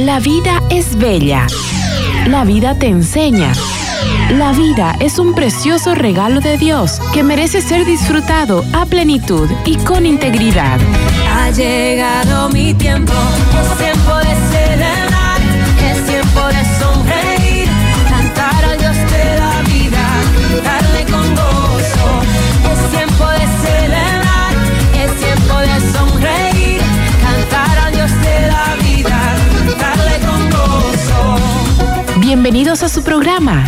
La vida es bella. La vida te enseña. La vida es un precioso regalo de Dios que merece ser disfrutado a plenitud y con integridad. Ha llegado mi tiempo, tiempo de celebrar, Bienvenidos a su programa.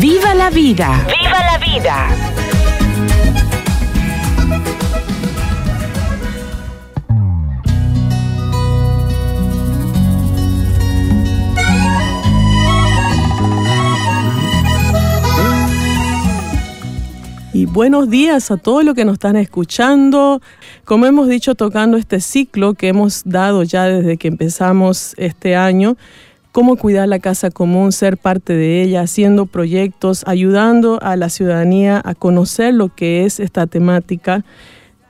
¡Viva la vida! ¡Viva la vida! Y buenos días a todos los que nos están escuchando. Como hemos dicho, tocando este ciclo que hemos dado ya desde que empezamos este año, cómo cuidar la casa común, ser parte de ella, haciendo proyectos, ayudando a la ciudadanía a conocer lo que es esta temática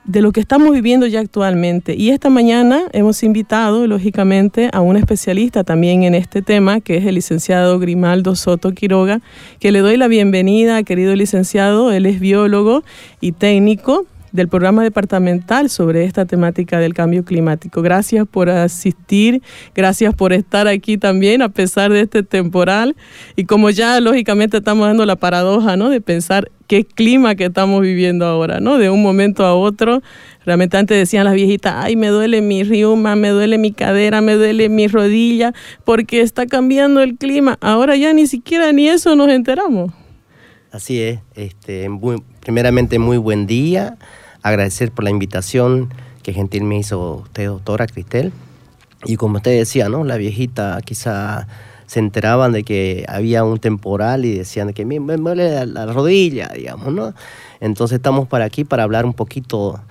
de lo que estamos viviendo ya actualmente. Y esta mañana hemos invitado, lógicamente, a un especialista también en este tema, que es el licenciado Grimaldo Soto Quiroga, que le doy la bienvenida, querido licenciado. Él es biólogo y técnico del programa departamental sobre esta temática del cambio climático. Gracias por asistir, gracias por estar aquí también a pesar de este temporal y como ya lógicamente estamos dando la paradoja, ¿no? De pensar qué clima que estamos viviendo ahora, ¿no? De un momento a otro, realmente antes decían las viejitas, ay, me duele mi riuma, me duele mi cadera, me duele mi rodilla, porque está cambiando el clima. Ahora ya ni siquiera ni eso nos enteramos. Así es, este, primeramente muy buen día agradecer por la invitación que gentil me hizo usted, doctora Cristel. Y como usted decía, ¿no? La viejita quizá se enteraban de que había un temporal y decían que me, me duele la, la, rodilla, digamos, ¿no? Entonces estamos para aquí para hablar un poquito.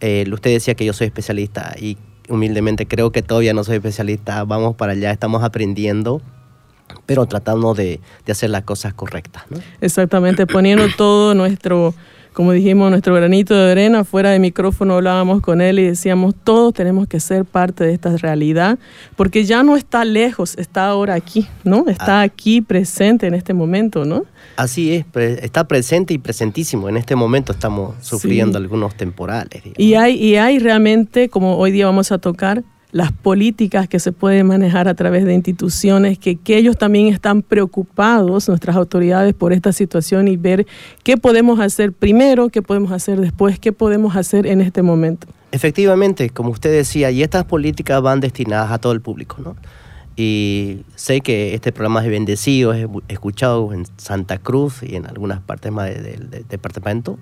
Eh, usted decía que yo soy especialista y humildemente creo que todavía no soy especialista. Vamos para allá, estamos aprendiendo pero tratando de, de hacer las cosas correctas. Exactamente, poniendo todo nuestro como dijimos, nuestro granito de arena, fuera de micrófono hablábamos con él y decíamos, todos tenemos que ser parte de esta realidad, porque ya no está lejos, está ahora aquí, ¿no? Está aquí presente en este momento, ¿no? Así es, está presente y presentísimo. En este momento estamos sufriendo sí. algunos temporales. Digamos. Y hay, y hay realmente, como hoy día vamos a tocar, las políticas que se pueden manejar a través de instituciones, que, que, ellos también están preocupados, nuestras autoridades, por esta situación y ver qué podemos hacer primero, qué podemos hacer después, qué podemos hacer en este momento. Efectivamente, como usted decía, y estas políticas van destinadas a todo el público, ¿no? Y sé que este programa es bendecido, es escuchado en Santa Cruz y en algunas partes más del de, de, departamento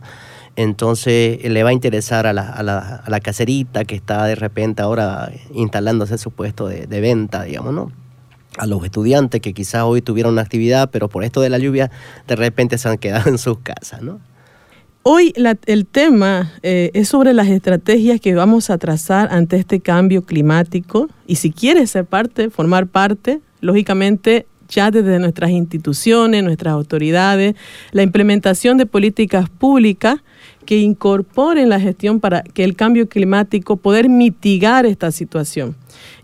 entonces le va a interesar a la, a, la, a la, caserita que está de repente ahora instalándose su puesto de, de, venta, digamos, ¿no? A los estudiantes que quizás hoy tuvieron una actividad, pero por esto de la lluvia de repente se han quedado en sus casas, ¿no? Hoy la, el tema eh, es sobre las estrategias que vamos a trazar ante este cambio climático y si quieres ser parte, formar parte, lógicamente ya desde nuestras instituciones, nuestras autoridades, la implementación de políticas públicas que incorporen la gestión para que el cambio climático poder mitigar esta situación.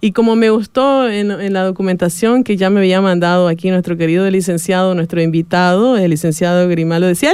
Y como me gustó en, en, la documentación que ya me había mandado aquí nuestro querido licenciado, nuestro invitado, el licenciado Grimaldo decía,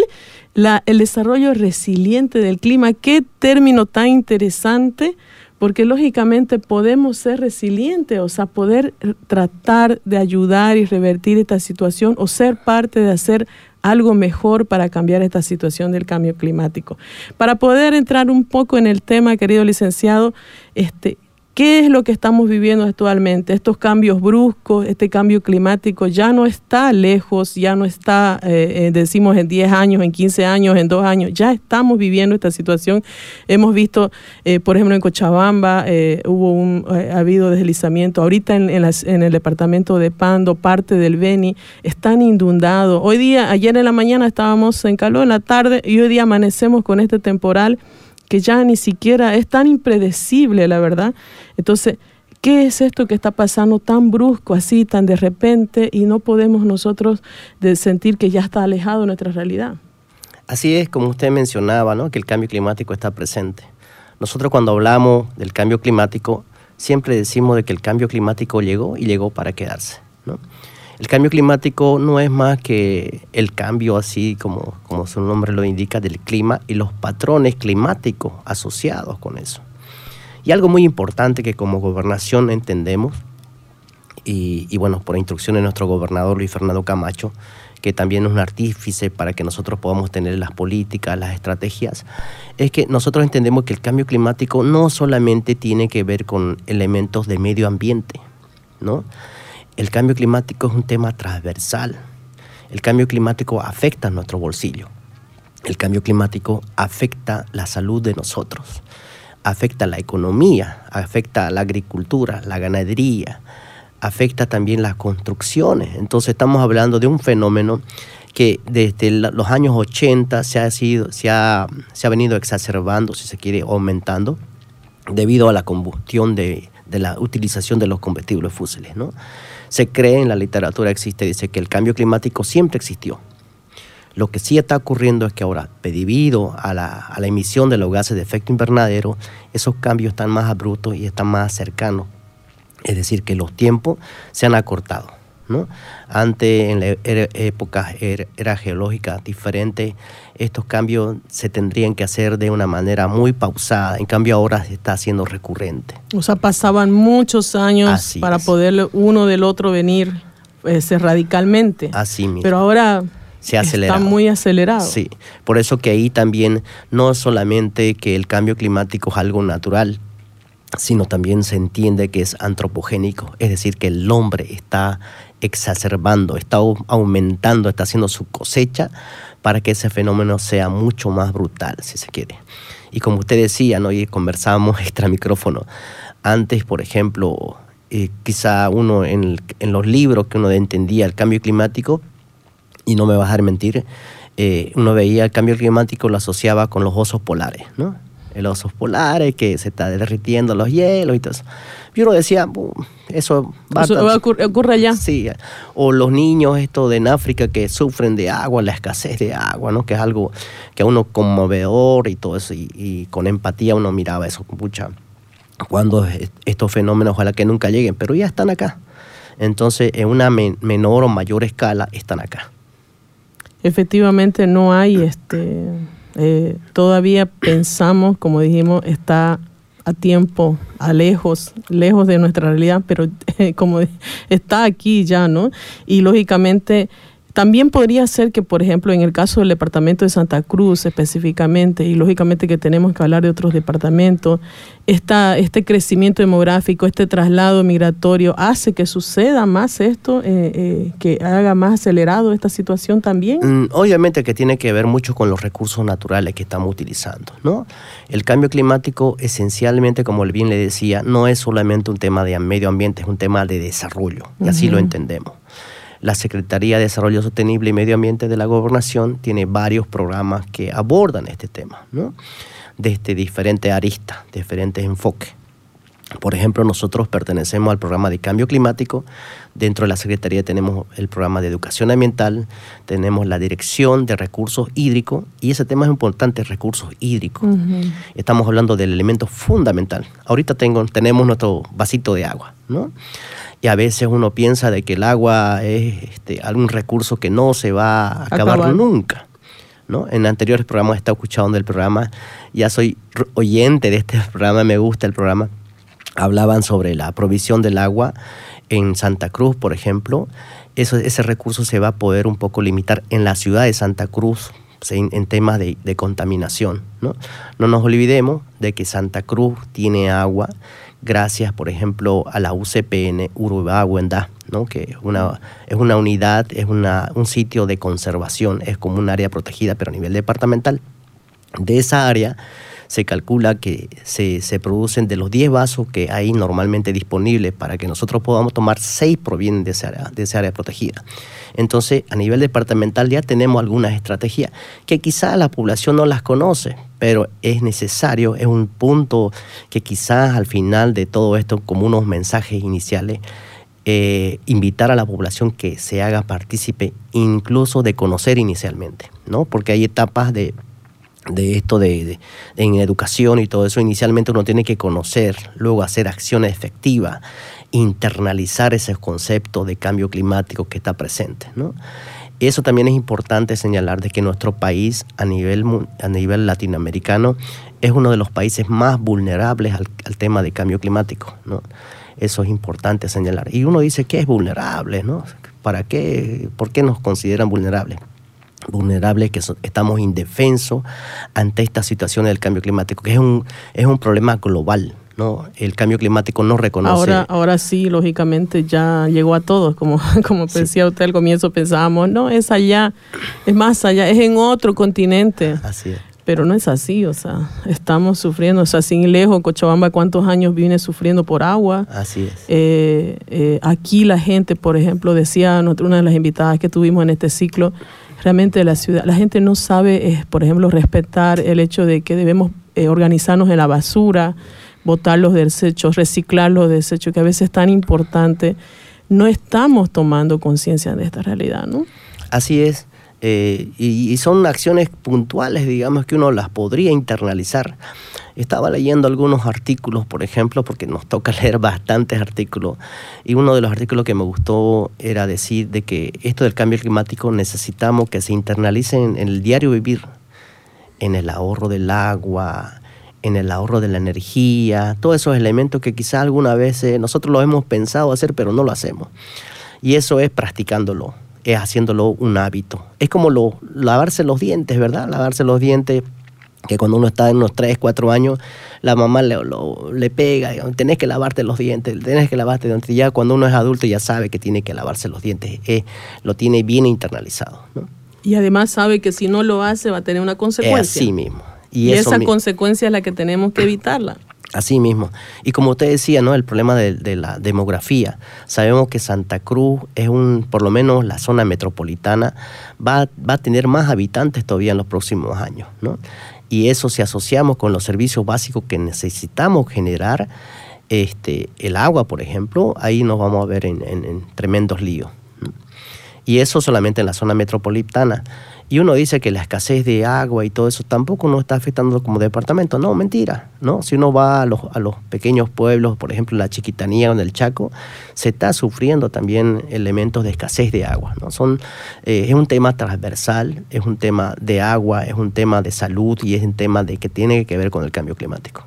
la, el desarrollo resiliente del clima, qué término tan interesante, porque lógicamente podemos ser resilientes, o sea, poder tratar de ayudar y revertir esta situación o ser parte de hacer algo mejor para cambiar esta situación del cambio climático. Para poder entrar un poco en el tema, querido licenciado, este, ¿Qué es lo que estamos viviendo actualmente? Estos cambios bruscos, este cambio climático ya no está lejos, ya no está, eh, decimos, en 10 años, en 15 años, en 2 años, ya estamos viviendo esta situación. Hemos visto, eh, por ejemplo, en Cochabamba eh, hubo un, ha habido deslizamiento, ahorita en, en, en, el departamento de Pando, parte del Beni, están inundados. Hoy día, ayer en la mañana estábamos en calor, en la tarde, y hoy día amanecemos con este temporal que ya ni siquiera es tan impredecible, la verdad. Entonces, ¿qué es esto que está pasando tan brusco, así, tan de repente, y no podemos nosotros de sentir que ya está alejado de nuestra realidad? Así es, como usted mencionaba, ¿no? que el cambio climático está presente. Nosotros cuando hablamos del cambio climático, siempre decimos de que el cambio climático llegó y llegó para quedarse. ¿no? El cambio climático no es más que el cambio así como, como su nombre lo indica del clima y los patrones climáticos asociados con eso. Y algo muy importante que como gobernación entendemos, y, y bueno, por instrucción de nuestro gobernador Luis Fernando Camacho, que también es un artífice para que nosotros podamos tener las políticas, las estrategias, es que nosotros entendemos que el cambio climático no solamente tiene que ver con elementos de medio ambiente, ¿no? El cambio climático es un tema transversal. El cambio climático afecta a nuestro bolsillo. El cambio climático afecta la salud de nosotros, afecta la economía, afecta la agricultura, la ganadería, afecta también las construcciones. Entonces estamos hablando de un fenómeno que desde los años 80 se ha, sido, se ha, se ha venido exacerbando, si se quiere, aumentando, debido a la combustión de, de la utilización de los combustibles fósiles. ¿no? Se cree en la literatura, existe, dice que el cambio climático siempre existió. Lo que sí está ocurriendo es que ahora, debido a la, a la emisión de los gases de efecto invernadero, esos cambios están más abruptos y están más cercanos. Es decir, que los tiempos se han acortado. ¿No? Antes, en la era- época era, era geológica diferente, estos cambios se tendrían que hacer de una manera muy pausada. En cambio, ahora se está haciendo recurrente. O sea, pasaban muchos años Así para es. poder uno del otro venir pues, radicalmente. Así mismo. Pero ahora Se ha está muy acelerado. Sí, por eso que ahí también no solamente que el cambio climático es algo natural, sino también se entiende que es antropogénico, es decir, que el hombre está exacerbando, está au- aumentando, está haciendo su cosecha para que ese fenómeno sea mucho más brutal, si se quiere. Y como usted decía, ¿no? y conversábamos extra micrófono, antes, por ejemplo, eh, quizá uno en, en los libros que uno entendía el cambio climático, y no me vas a dejar mentir, eh, uno veía el cambio climático, lo asociaba con los osos polares, ¿no? El osos polares que se está derritiendo los hielos y todo eso. Y uno decía, "Bu, eso va Eso a... ocurre, ocurre allá. Sí, o los niños esto de en África que sufren de agua, la escasez de agua, ¿no? Que es algo que a uno conmovedor y todo eso, y, y con empatía uno miraba eso, pucha, cuando estos fenómenos ojalá que nunca lleguen, pero ya están acá. Entonces, en una men- menor o mayor escala, están acá. Efectivamente no hay, este, eh, todavía pensamos, como dijimos, está a tiempo, a lejos, lejos de nuestra realidad, pero eh, como está aquí ya, ¿no? Y lógicamente también podría ser que, por ejemplo, en el caso del departamento de Santa Cruz específicamente, y lógicamente que tenemos que hablar de otros departamentos, esta, este crecimiento demográfico, este traslado migratorio, hace que suceda más esto, eh, eh, que haga más acelerado esta situación también. Mm, Obviamente que tiene que ver mucho con los recursos naturales que estamos utilizando, ¿no? El cambio climático, esencialmente, como bien le decía, no es solamente un tema de medio ambiente, es un tema de desarrollo, y así lo entendemos. La Secretaría de Desarrollo Sostenible y Medio Ambiente de la Gobernación tiene varios programas que abordan este tema, ¿no? Desde diferentes aristas, diferentes enfoques. Por ejemplo, nosotros pertenecemos al programa de cambio climático. Dentro de la Secretaría tenemos el programa de educación ambiental, tenemos la dirección de recursos hídricos, y ese tema es importante, recursos hídricos. Estamos hablando del elemento fundamental. Ahorita tengo, tenemos nuestro vasito de agua, ¿no? Y a veces uno piensa de que el agua es este, algún recurso que no se va a acabar, Acabar. nunca. ¿no? En anteriores programas he estado escuchando el programa, ya soy oyente de este programa, me gusta el programa. Hablaban sobre la provisión del agua en Santa Cruz, por ejemplo. Ese recurso se va a poder un poco limitar en la ciudad de Santa Cruz en, en temas de, contaminación. ¿no? no nos olvidemos de que Santa Cruz tiene agua gracias, por ejemplo, a la UCPN Urubá-Huendá, ¿no? que es una, es una unidad, es una, un sitio de conservación, es como un área protegida, pero a nivel departamental. De esa área se calcula que se, se producen de los 10 vasos que hay normalmente disponibles para que nosotros podamos tomar, 6 provienen de esa área, de esa área protegida. Entonces, a nivel departamental ya tenemos algunas estrategias que quizás la población no las conoce, pero es necesario, es un punto que quizás al final de todo esto, como unos mensajes iniciales, eh, invitar a la población que se haga partícipe incluso de conocer inicialmente, ¿no? Porque hay etapas de de esto de, en educación y todo eso, inicialmente uno tiene que conocer, luego hacer acciones efectivas, internalizar ese concepto de cambio climático que está presente. ¿no? Eso también es importante señalar de que nuestro país a nivel, a nivel latinoamericano es uno de los países más vulnerables al, al tema de cambio climático. ¿no? Eso es importante señalar. Y uno dice que es vulnerable, ¿no? ¿Para qué? ¿Por qué nos consideran vulnerables? Vulnerables, que so- estamos indefensos ante esta situación del cambio climático, que es un, es un problema global. ¿no? El cambio climático no reconoce. Ahora, ahora sí, lógicamente ya llegó a todos, como, como Sí. decía usted al comienzo, pensábamos, no, es allá, es más allá, es en otro continente, Así es. pero no es así, o sea, estamos sufriendo, o sea, sin lejos, Cochabamba, ¿cuántos años viene sufriendo por agua? Así es. Eh, eh, aquí la gente, por ejemplo, decía una de las invitadas que tuvimos en este ciclo, realmente la ciudad, la gente no sabe, eh, por ejemplo, respetar el hecho de que debemos eh, organizarnos en la basura, botar los desechos, reciclar los desechos, que a veces es tan importante. No estamos tomando conciencia de esta realidad, ¿no? Así es. eh, y, y son acciones puntuales, digamos, que uno las podría internalizar. Estaba leyendo algunos artículos, por ejemplo, porque nos toca leer bastantes artículos, y uno de los artículos que me gustó era decir de que esto del cambio climático necesitamos que se internalice en, el diario vivir, en el ahorro del agua, en el ahorro de la energía, todos esos elementos que quizá alguna vez nosotros lo hemos pensado hacer, pero no lo hacemos. Y eso es practicándolo, es haciéndolo un hábito. Es como lo, lavarse los dientes, ¿verdad? Lavarse los dientes, que cuando uno está en unos 3, 4 años, la mamá le, lo- le pega, digamos, tenés que lavarte los dientes, tenés que lavarte los dientes. Ya cuando uno es adulto ya sabe que tiene que lavarse los dientes, eh, lo tiene bien internalizado. ¿no? Y además sabe que si no lo hace va a tener una consecuencia. así mismo. y esa mi- consecuencia es la que tenemos que evitarla. Así mismo. Y como usted decía, ¿no? El problema de, de la demografía. Sabemos que Santa Cruz es un, por lo menos la zona metropolitana, va, va a tener más habitantes todavía en los próximos años, ¿no? Y eso si asociamos con los servicios básicos que necesitamos generar, este, el agua, por ejemplo, ahí nos vamos a ver en, en- en tremendos líos. Y eso solamente en la zona metropolitana. Y uno dice que la escasez de agua y todo eso tampoco nos está afectando como departamento. No, mentira. ¿no? Si uno va a los, a los pequeños pueblos, por ejemplo, la Chiquitanía o en el Chaco, se está sufriendo también elementos de escasez de agua. ¿no? Son, eh, es un tema transversal, es un tema de agua, es un tema de salud y es un tema de que tiene que ver con el cambio climático.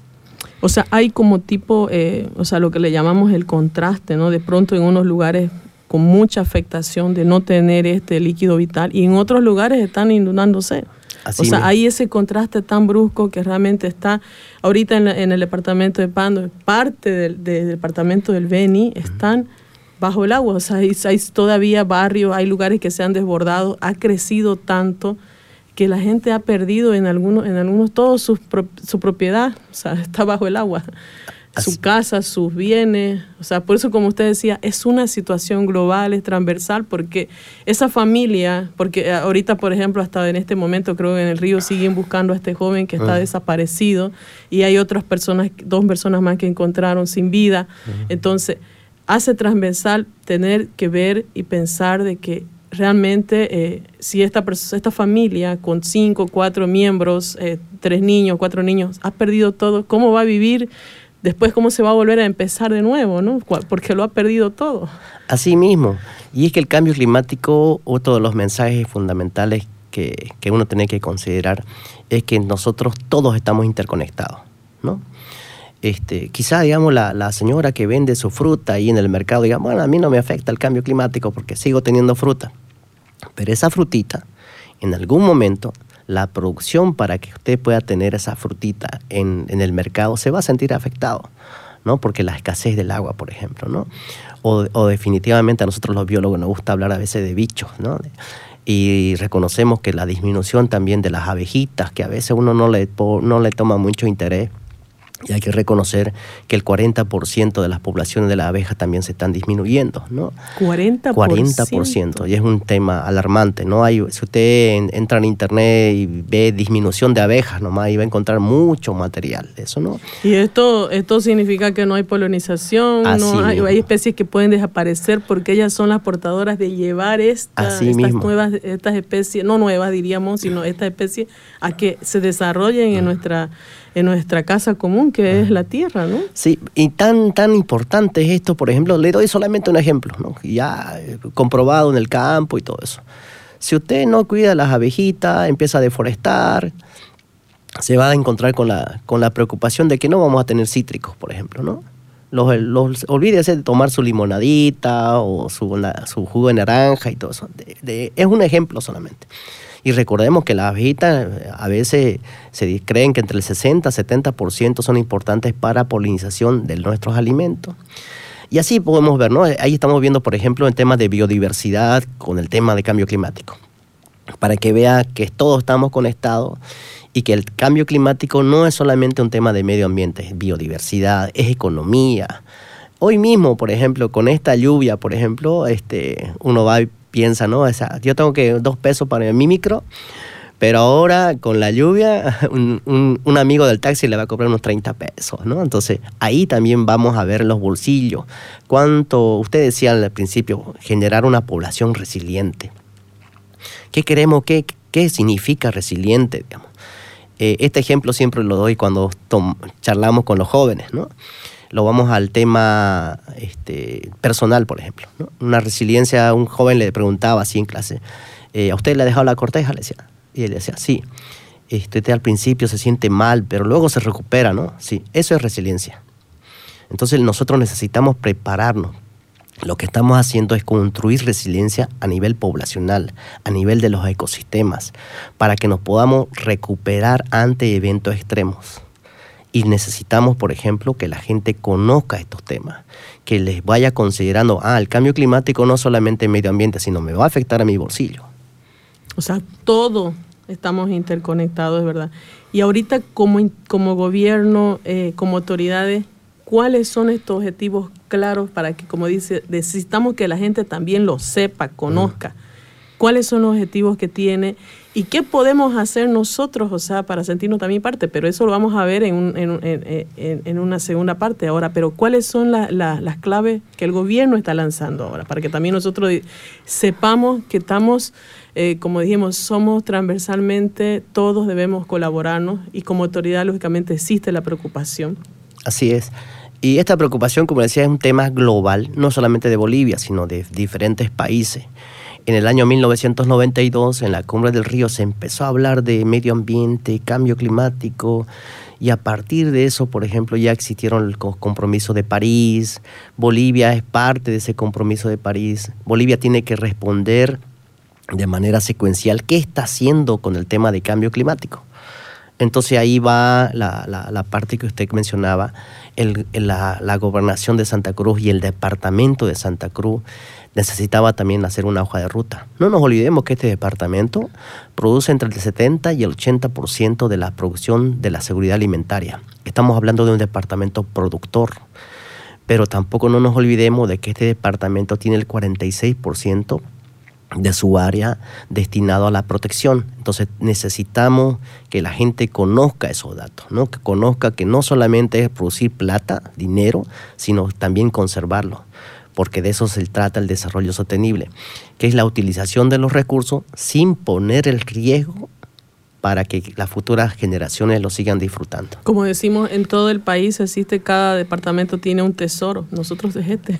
O sea, hay como tipo, eh, o sea, lo que le llamamos el contraste, ¿no? De pronto en unos lugares con mucha afectación de no tener este líquido vital y en otros lugares están inundándose. Así o sea, mismo. hay ese contraste tan brusco que realmente está ahorita en, la- en el departamento de Pando, parte del, del departamento del Beni están bajo el agua. O sea, hay, hay todavía barrios, hay lugares que se han desbordado, ha crecido tanto que la gente ha perdido en algunos, en algunos todos sus pro- su propiedad, o sea, está bajo el agua. Así- Su casa, sus bienes, o sea, por eso como usted decía, es una situación global, es transversal, porque esa familia, porque ahorita, por ejemplo, hasta en este momento creo que en el río siguen buscando a este joven que está Ah. desaparecido y hay otras personas, dos personas más que encontraron sin vida. Entonces, hace transversal tener que ver y pensar de que realmente eh, si esta, esta familia con cinco, cuatro miembros, eh, tres niños, cuatro niños, ha perdido todo, ¿cómo va a vivir? Después, ¿cómo se va a volver a empezar de nuevo? ¿no? Porque lo ha perdido todo. Así mismo. Y es que el cambio climático, otro de los mensajes fundamentales que, que uno tiene que considerar es que nosotros todos estamos interconectados, ¿no? Este, quizá, digamos, la, la señora que vende su fruta ahí en el mercado diga, bueno, a mí no me afecta el cambio climático porque sigo teniendo fruta. Pero esa frutita, en algún momento, la producción para que usted pueda tener esa frutita en, en el mercado se va a sentir afectado, ¿no? Porque la escasez del agua, por ejemplo, ¿no? O, o definitivamente a nosotros los biólogos nos gusta hablar a veces de bichos, ¿no? Y reconocemos que la disminución también de las abejitas, que a veces uno no le, no le toma mucho interés, Y hay que reconocer que el 40% de las poblaciones de las abejas también se están disminuyendo, ¿no? 40%. 40%. Y es un tema alarmante, ¿no? Hay, si usted en- entra en internet y ve disminución de abejas nomás, ahí va a encontrar mucho material de eso, ¿no? Y esto, esto significa que no hay polinización, Así no hay, especies que pueden desaparecer porque ellas son las portadoras de llevar esta- estas mismo. nuevas, estas especies, no nuevas diríamos, sino estas especies a que se desarrollen Mm. en nuestra, en nuestra casa común que es la tierra, ¿no? Sí, y tan, tan importante es esto, por ejemplo, le doy solamente un ejemplo, ¿no? ya eh, comprobado en el campo y todo eso. Si usted no cuida las abejitas, empieza a deforestar, se va a encontrar con la, con la preocupación de que no vamos a tener cítricos, por ejemplo, ¿no? Los, los- olvídese de tomar su limonadita o su, su jugo de naranja y todo eso. De- de- es un ejemplo solamente. Y recordemos que las abejitas eh, a veces se creen que entre el 60 y 70% son importantes para polinización de nuestros alimentos. Y así podemos ver, ¿no? Ahí estamos viendo, por ejemplo, en temas de biodiversidad con el tema de cambio climático. Para que vea que todos estamos conectados y que el cambio climático no es solamente un tema de medio ambiente, es biodiversidad, es economía. Hoy mismo, por ejemplo, con esta lluvia, por ejemplo, este, uno va piensa, ¿no? O sea, yo tengo que dos pesos para mi micro, pero ahora con la lluvia, un, un- amigo del taxi le va a cobrar unos 30 pesos, ¿no? Entonces ahí también vamos a ver los bolsillos. Cuánto, usted decía al principio, generar una población resiliente. ¿Qué queremos? ¿Qué, qué significa resiliente? Digamos? Eh, este ejemplo siempre lo doy cuando charlamos con los jóvenes, ¿no? Lo vamos al tema este, personal, por ejemplo. Una resiliencia, un joven le preguntaba así en clase, eh, ¿a usted le ha dejado la corteja? Le decía. Y él decía, sí. Este, al principio se siente mal, pero luego se recupera, ¿no? Sí, eso es resiliencia. Entonces nosotros necesitamos prepararnos. Lo que estamos haciendo es construir resiliencia a nivel poblacional, a nivel de los ecosistemas, para que nos podamos recuperar ante eventos extremos. Y necesitamos, por ejemplo, que la gente conozca estos temas, que les vaya considerando, ah, el cambio climático no solamente medio ambiente, sino me va a afectar a mi bolsillo. O sea, todo estamos interconectados, es verdad. Y ahorita como, como gobierno, eh, como autoridades, ¿cuáles son estos objetivos claros para que, como dice, necesitamos que la gente también lo sepa, conozca? ¿Cuáles son los objetivos que tiene? ¿Y qué podemos hacer nosotros, o sea, para sentirnos también parte? Pero eso lo vamos a ver en, un- en un- en- en- en una segunda parte ahora. Pero ¿cuáles son la- la- las claves que el gobierno está lanzando ahora? Para que también nosotros sepamos que estamos, eh, como dijimos, somos transversalmente, todos debemos colaborarnos y como autoridad, lógicamente, existe la preocupación. Así es. Y esta preocupación, como decía, es un tema global, no solamente de Bolivia, sino de diferentes países. En el año 1992, en la Cumbre del Río, se empezó a hablar de medio ambiente, cambio climático, y a partir de eso, por ejemplo, ya existieron el co- compromiso de París, Bolivia es parte de ese compromiso de París, Bolivia tiene que responder de manera secuencial qué está haciendo con el tema de cambio climático. Entonces ahí va la, parte que usted mencionaba, la gobernación de Santa Cruz y el departamento de Santa Cruz necesitaba también hacer una hoja de ruta. No nos olvidemos que este departamento produce entre el 70 y el 80% de la producción de la seguridad alimentaria. Estamos hablando de un departamento productor, pero tampoco no nos olvidemos de que este departamento tiene el 46% de su área destinado a la protección. Entonces necesitamos que la gente conozca esos datos, ¿no? que conozca que no solamente es producir plata, dinero, sino también conservarlo, porque de eso se trata el desarrollo sostenible, que es la utilización de los recursos sin poner el riesgo para que las futuras generaciones lo sigan disfrutando. Como decimos, en todo el país existe, cada departamento tiene un tesoro. Nosotros es este.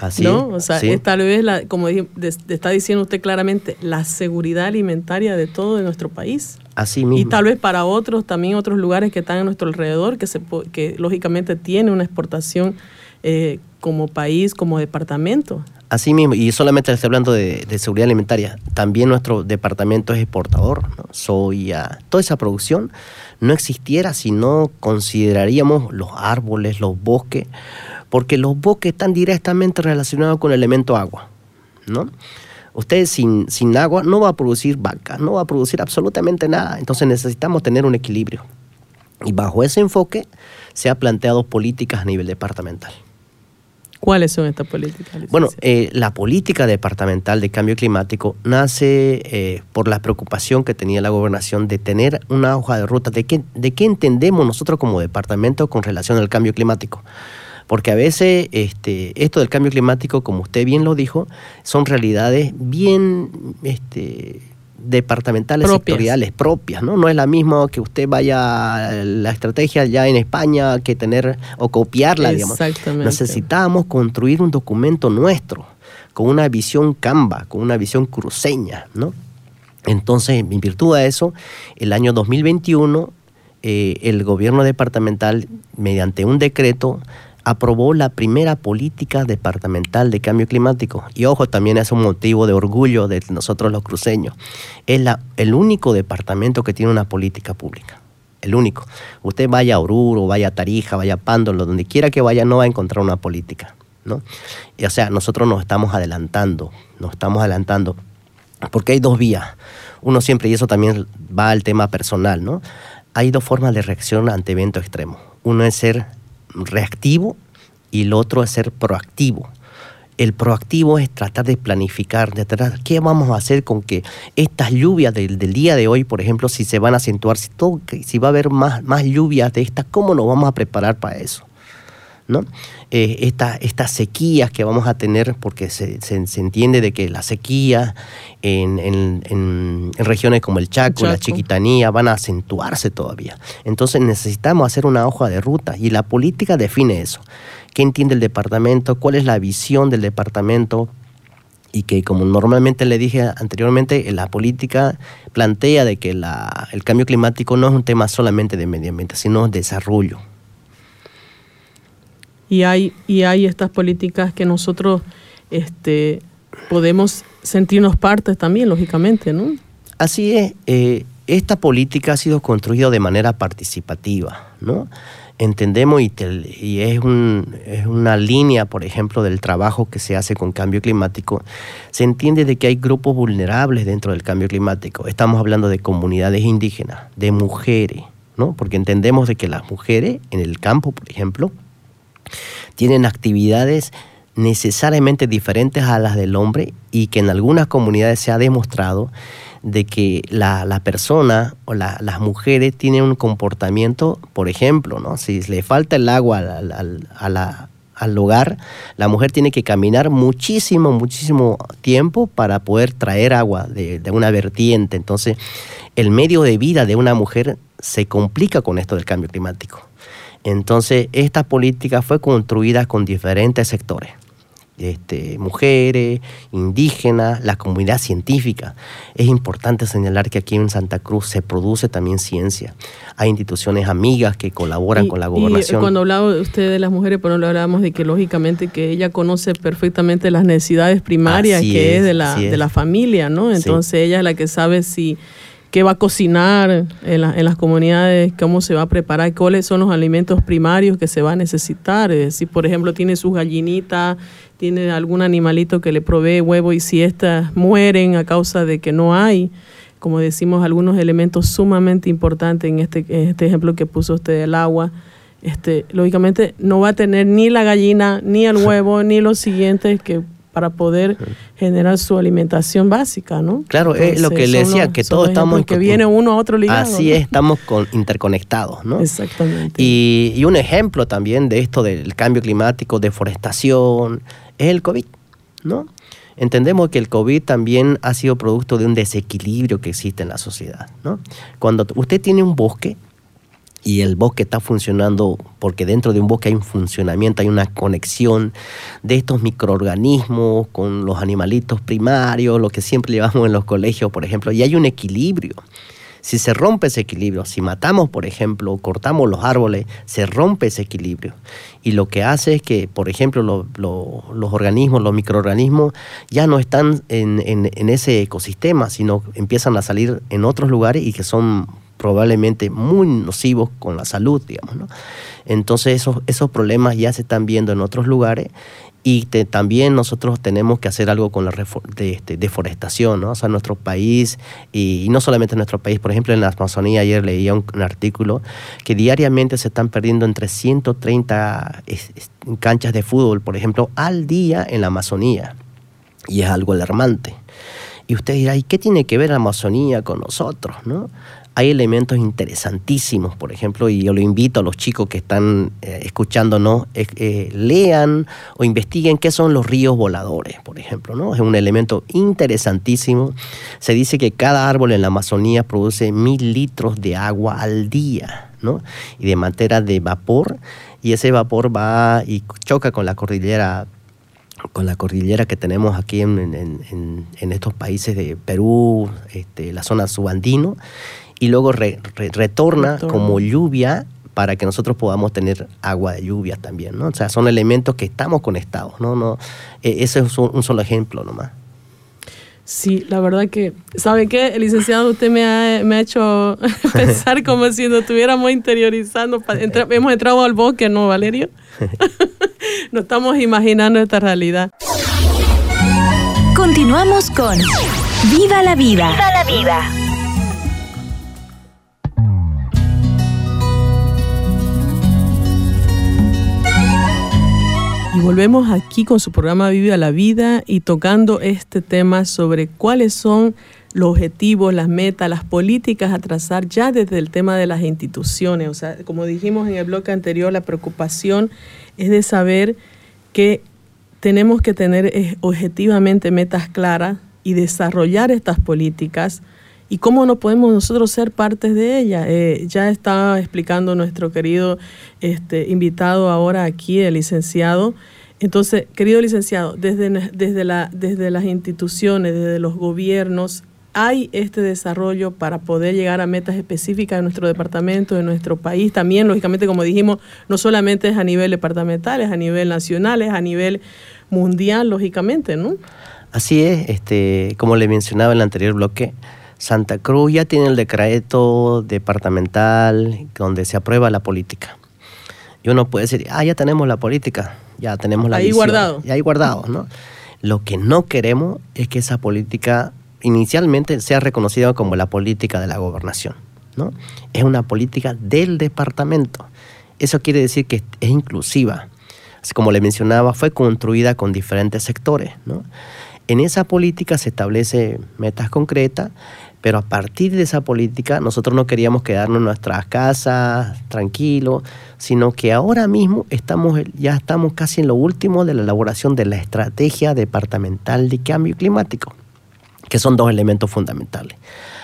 Así ¿No? O sea, sí. es tal vez, la, como dije- de- de- está diciendo usted claramente, la seguridad alimentaria de todo de nuestro país. Así Y mismo. tal vez para otros, también otros lugares que están a nuestro alrededor, que, se, que lógicamente tiene una exportación eh, como país, como departamento. Así mismo, y solamente estoy hablando de, seguridad alimentaria, también nuestro departamento es exportador, ¿no? soya, toda esa producción no existiera si no consideraríamos los árboles, los bosques, porque los bosques están directamente relacionados con el elemento agua, ¿no? Usted sin, sin agua no va a producir vacas, no va a producir absolutamente nada, entonces necesitamos tener un equilibrio. Y bajo ese enfoque se ha planteado políticas a nivel departamental. ¿Cuáles son estas políticas? Bueno, eh, la política departamental de cambio climático nace eh, por la preocupación que tenía la gobernación de tener una hoja de ruta de qué, de qué entendemos nosotros como departamento con relación al cambio climático. Porque a veces este, esto del cambio climático, como usted bien lo dijo, son realidades bien este, departamentales, Propias. sectoriales, propias, ¿no? No es la misma que usted vaya a la estrategia ya en España que tener o copiarla, digamos. Exactamente. Necesitábamos construir un documento nuestro, con una visión Canva, con una visión cruceña, ¿no? Entonces, en virtud de eso, el año 2021, eh, el gobierno departamental, mediante un decreto, aprobó la primera política departamental de cambio climático. Y ojo, también es un motivo de orgullo de nosotros los cruceños. Es la, el único departamento que tiene una política pública. El único. Usted vaya a Oruro, vaya a Tarija, vaya a Pándolo, donde quiera que vaya, no va a encontrar una política. ¿no? Y, o sea, nosotros nos estamos adelantando, nos estamos adelantando. Porque hay dos vías. Uno siempre, y eso también va al tema personal, ¿no? Hay dos formas de reacción ante eventos extremos. Uno es ser reactivo y el otro es ser proactivo. El proactivo es tratar de planificar, de tratar qué vamos a hacer con que estas lluvias del, del día de hoy, por ejemplo, si se van a acentuar, si, todo, si va a haber más, más lluvias de estas, ¿cómo nos vamos a preparar para eso? ¿No? Eh, esta- estas sequías que vamos a tener, porque se, se- se entiende de que las sequías en, en- en- en regiones como el Chaco, la. Chiquitanía, van a acentuarse todavía. Entonces necesitamos hacer una hoja de ruta y la política define eso. ¿Qué entiende el departamento? ¿Cuál es la visión del departamento? y que como normalmente le dije anteriormente, eh, la política plantea de que la- el cambio climático no es un tema solamente de medio ambiente, sino desarrollo. Y hay y hay estas políticas que nosotros este podemos sentirnos partes también lógicamente no Así es, eh, esta política ha sido construida de manera participativa, ¿no? Entendemos y, te- y es, es una línea, por ejemplo, del trabajo que se hace con cambio climático. Se entiende de que hay grupos vulnerables dentro del cambio climático. Estamos hablando de comunidades indígenas, de mujeres, ¿no? Porque entendemos de que las mujeres en el campo, por ejemplo, tienen actividades necesariamente diferentes a las del hombre y que en algunas comunidades se ha demostrado de que la, la persona o la- las mujeres tienen un comportamiento, por ejemplo, ¿no? si le falta el agua al, al- la- al hogar, la mujer tiene que caminar muchísimo, muchísimo tiempo para poder traer agua de, de una vertiente. Entonces, el medio de vida de una mujer se complica con esto del cambio climático. Entonces, esta política fue construida con diferentes sectores. Este, mujeres, indígenas, la comunidad científica. Es importante señalar que aquí en Santa Cruz se produce también ciencia. Hay instituciones amigas que colaboran Y- con la y gobernación. cuando hablaba usted de las mujeres, pero no hablábamos de que lógicamente que ella conoce perfectamente las necesidades primarias Así que es, es, de la es. de la familia, ¿no? Sí. Entonces ella es la que sabe si qué va a cocinar en, la- en las comunidades, cómo se va a preparar, cuáles son los alimentos primarios que se va a necesitar. Es decir, por ejemplo, tiene sus gallinitas, tiene algún animalito que le provee huevo y si éstas mueren a causa de que no hay, como decimos, algunos elementos sumamente importantes en este, en este ejemplo que puso usted del agua. Este, lógicamente no va a tener ni la gallina, ni el huevo, ni los siguientes que para poder generar su alimentación básica, ¿no? Claro, es lo que le decía, los- que todos estamos que en- viene uno a otro ligado. Así estamos con- interconectados, ¿no? Exactamente. Y, y un ejemplo también de esto del cambio climático, deforestación, es el COVID, ¿no? Entendemos que el COVID también ha sido producto de un desequilibrio que existe en la sociedad, ¿no? Cuando usted tiene un bosque y el bosque está funcionando, porque dentro de un bosque hay un funcionamiento, hay una conexión de estos microorganismos con los animalitos primarios, lo que siempre llevamos en los colegios, por ejemplo, y hay un equilibrio. Si se rompe ese equilibrio, si matamos, por ejemplo, cortamos los árboles, se rompe ese equilibrio. Y lo que hace es que, por ejemplo, lo- lo- los organismos, los microorganismos, ya no están en, en- en ese ecosistema, sino empiezan a salir en otros lugares y que son probablemente muy nocivos con la salud, digamos, ¿no? Entonces esos, esos problemas ya se están viendo en otros lugares Y también nosotros tenemos que hacer algo con la de, este, deforestación, ¿no? O sea, nuestro país, y, no solamente en nuestro país, por ejemplo, en la Amazonía, ayer leía un, un artículo que diariamente se están perdiendo entre 130 es- es- canchas de fútbol, por ejemplo, al día en la Amazonía. Y es algo alarmante. Y usted dirá, ¿y qué tiene que ver la Amazonía con nosotros? ¿no? Hay elementos interesantísimos, por ejemplo, y yo lo invito a los chicos que están eh, escuchándonos, eh, lean o investiguen qué son los ríos voladores, por ejemplo. ¿no? Es un elemento interesantísimo. Se dice que cada árbol en la Amazonía produce mil litros de agua al día, ¿no? y de manera de vapor, y ese vapor va y choca con la cordillera con la cordillera que tenemos aquí en, en- en- en estos países de Perú, este, la zona subandino, y luego re- re- retorna Retorna. como lluvia para que nosotros podamos tener agua de lluvia también, ¿no? O sea, son elementos que estamos conectados, ¿no? no eh, ese es un, un solo ejemplo nomás. Sí, la verdad que, ¿sabe qué? Licenciado, usted me ha, me ha hecho pensar como si nos estuviéramos interiorizando. entra- hemos entrado al bosque, ¿no, Valerio? nos estamos imaginando esta realidad. Continuamos con Viva la vida. la vida. Y volvemos aquí con su programa Viva la Vida y tocando este tema sobre cuáles son los objetivos, las metas, las políticas a trazar ya desde el tema de las instituciones. O sea, como dijimos en el bloque anterior, la preocupación es de saber que tenemos que tener eh, objetivamente metas claras y desarrollar estas políticas y cómo no podemos nosotros ser partes de ellas. Eh, ya está explicando nuestro querido este, invitado ahora aquí, el licenciado. Entonces, querido licenciado, desde, desde, la, desde las instituciones, desde los gobiernos, hay este desarrollo para poder llegar a metas específicas de nuestro departamento, de nuestro país. También, lógicamente, como dijimos, no solamente es a nivel departamental, es a nivel nacional, es a nivel mundial, lógicamente, ¿no? Así es, este, como le mencionaba en el anterior bloque, Santa Cruz ya tiene el decreto departamental donde se aprueba la política. Y uno puede decir, ah, ya tenemos la política, ya tenemos la Ahí visión, guardado. Ya ahí guardado, ¿no? Lo que no queremos es que esa política inicialmente sea reconocida como la política de la gobernación, ¿no? Es una política del departamento. Eso quiere decir que es inclusiva. Como le mencionaba, fue construida con diferentes sectores, ¿no? En esa política se establece metas concretas, pero a partir de esa política nosotros no queríamos quedarnos en nuestras casas tranquilos, sino que ahora mismo estamos, ya estamos casi en lo último de la elaboración de la estrategia departamental de cambio climático, que son dos elementos fundamentales.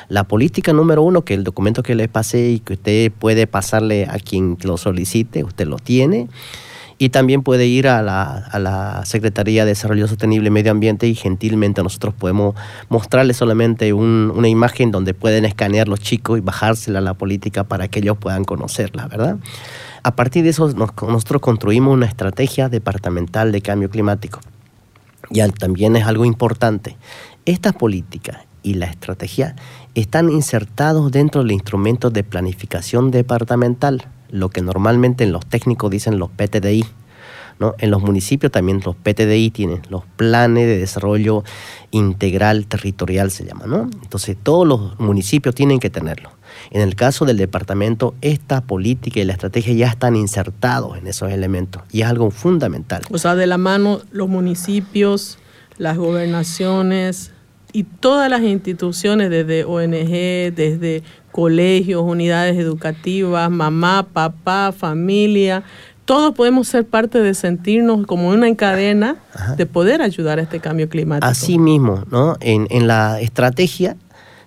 La política número uno, que el documento que le pasé y que usted puede pasarle a quien lo solicite, usted lo tiene. Y también puede ir a la, a la Secretaría de Desarrollo Sostenible y Medio Ambiente y gentilmente nosotros podemos mostrarle solamente un- una imagen donde pueden escanear los chicos y bajársela a la política para que ellos puedan conocerla, ¿verdad? A partir de eso nos- nosotros construimos una estrategia departamental de cambio climático. Y también es algo importante. Estas políticas y la estrategia están insertados dentro del instrumento de planificación departamental, lo que normalmente en los técnicos dicen los PTDI. ¿no? En los municipios también los PTDI tienen los planes de desarrollo integral territorial, se llama. ¿no? Entonces todos los municipios tienen que tenerlo. En el caso del departamento, esta política y la estrategia ya están insertados en esos elementos y es algo fundamental. O sea, de la mano los municipios, las gobernaciones y todas las instituciones, desde ONG, desde colegios, unidades educativas, mamá, papá, familia, todos podemos ser parte de sentirnos como una cadena de poder ayudar a este cambio climático. Así mismo, ¿no? En, en la estrategia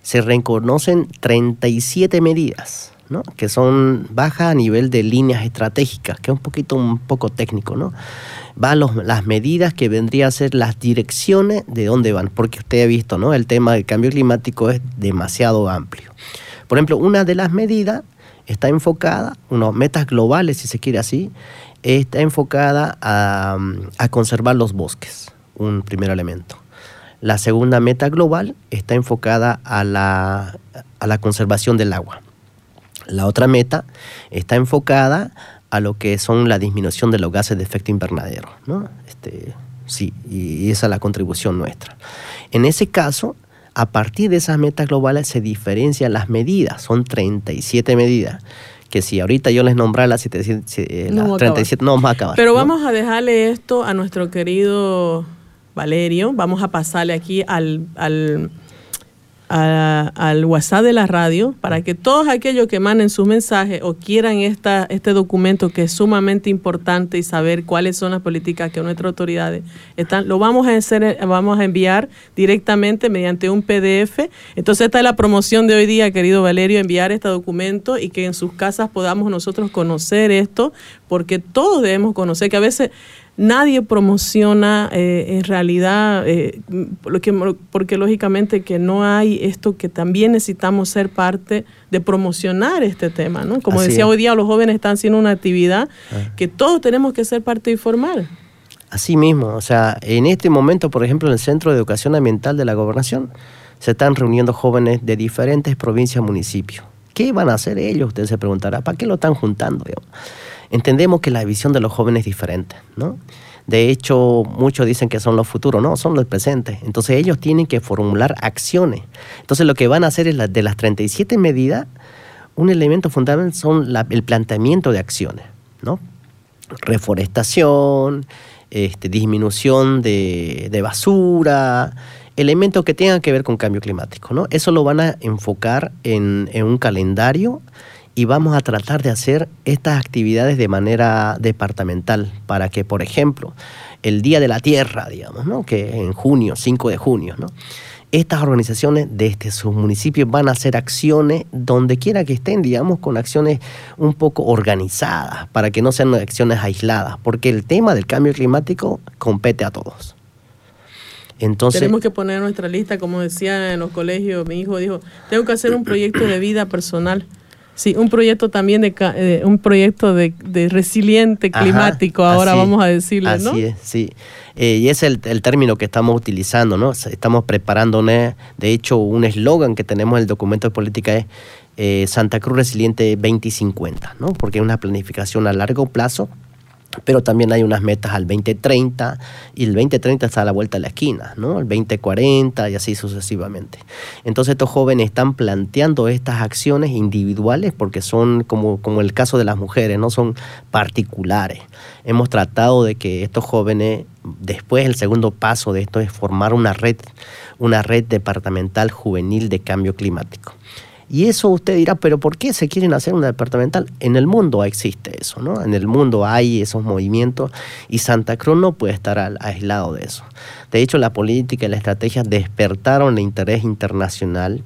se reconocen 37 medidas, ¿no? Que son bajas a nivel de líneas estratégicas, que es un poquito un poco técnico, ¿no? Los- las medidas que vendrían a ser las direcciones de dónde van, porque usted ha visto, ¿no? El tema del cambio climático es demasiado amplio. Por ejemplo, una de las medidas está enfocada, unas metas globales, si se quiere así, está enfocada a, a conservar los bosques, un primer elemento. La segunda meta global está enfocada a la, a la conservación del agua. La otra meta está enfocada a lo que son la disminución de los gases de efecto invernadero, ¿no? Este, sí, y esa es la contribución nuestra. En ese caso, a partir de esas metas globales se diferencian las medidas, son 37 medidas que si ahorita yo les nombrara las, 700, No las vamos a 37, no vamos a acabar. Pero ¿no? vamos a dejarle esto a nuestro querido Valerio. Vamos a pasarle aquí al, al, a- al WhatsApp de la radio para que todos aquellos que manden su mensaje o quieran esta, este documento que es sumamente importante y saber cuáles son las políticas que nuestras autoridades están, lo vamos a hacer, vamos a enviar directamente mediante un PDF. Entonces esta es la promoción de hoy día, querido Valerio, enviar este documento y que en sus casas podamos nosotros conocer esto, porque todos debemos conocer que a veces nadie promociona eh, en realidad, eh, porque lógicamente que no hay esto que también necesitamos ser parte de promocionar este tema, ¿no? Como Así decía es. hoy día, los jóvenes están haciendo una actividad Ah. que todos tenemos que ser parte y formar. Así mismo, o sea, en este momento, por ejemplo, en el Centro de Educación Ambiental de la Gobernación, se están reuniendo jóvenes de diferentes provincias, municipios. ¿Qué van a hacer ellos? Usted se preguntará, ¿para qué lo están juntando? digamos? Entendemos que la visión de los jóvenes es diferente, ¿no? De hecho, muchos dicen que son los futuros, no, son los presentes. Entonces ellos tienen que formular acciones. Entonces lo que van a hacer es, de las 37 medidas, un elemento fundamental son el planteamiento de acciones, ¿no? reforestación, este, disminución de, basura, elementos que tengan que ver con cambio climático. ¿no? Eso lo van a enfocar en, en un calendario y vamos a tratar de hacer estas actividades de manera departamental para que, por ejemplo, el Día de la Tierra, digamos, ¿no? que en junio, 5 de junio, ¿no? estas organizaciones desde sus municipios van a hacer acciones donde quiera que estén, digamos, con acciones un poco organizadas, para que no sean acciones aisladas, porque el tema del cambio climático compete a todos. Entonces, Tenemos que poner nuestra lista, como decía en los colegios, mi hijo dijo, tengo que hacer un proyecto de vida personal. Sí, un proyecto también de, eh, un proyecto de, de resiliente Ajá, climático, ahora así- vamos a decirle, ¿no? Así es, sí. Eh, y es el, el término que estamos utilizando, ¿no? Estamos preparando, una- de hecho, un eslogan que tenemos en el documento de política es eh, Santa Cruz Resiliente 2050, ¿no? Porque es una planificación a largo plazo, pero también hay unas metas al 2030 y el 2030 está a la vuelta de la esquina, ¿no? El 2040 y así sucesivamente. Entonces estos jóvenes están planteando estas acciones individuales porque son como, como el caso de las mujeres, no son particulares. Hemos tratado de que estos jóvenes, después el segundo paso de esto es formar una red, una red departamental juvenil de cambio climático. Y eso usted dirá, pero ¿por qué se quieren hacer una departamental? En el mundo existe eso, ¿no? En el mundo hay esos movimientos y Santa Cruz no puede estar al- aislado de eso. De hecho, la política y la estrategia despertaron el interés internacional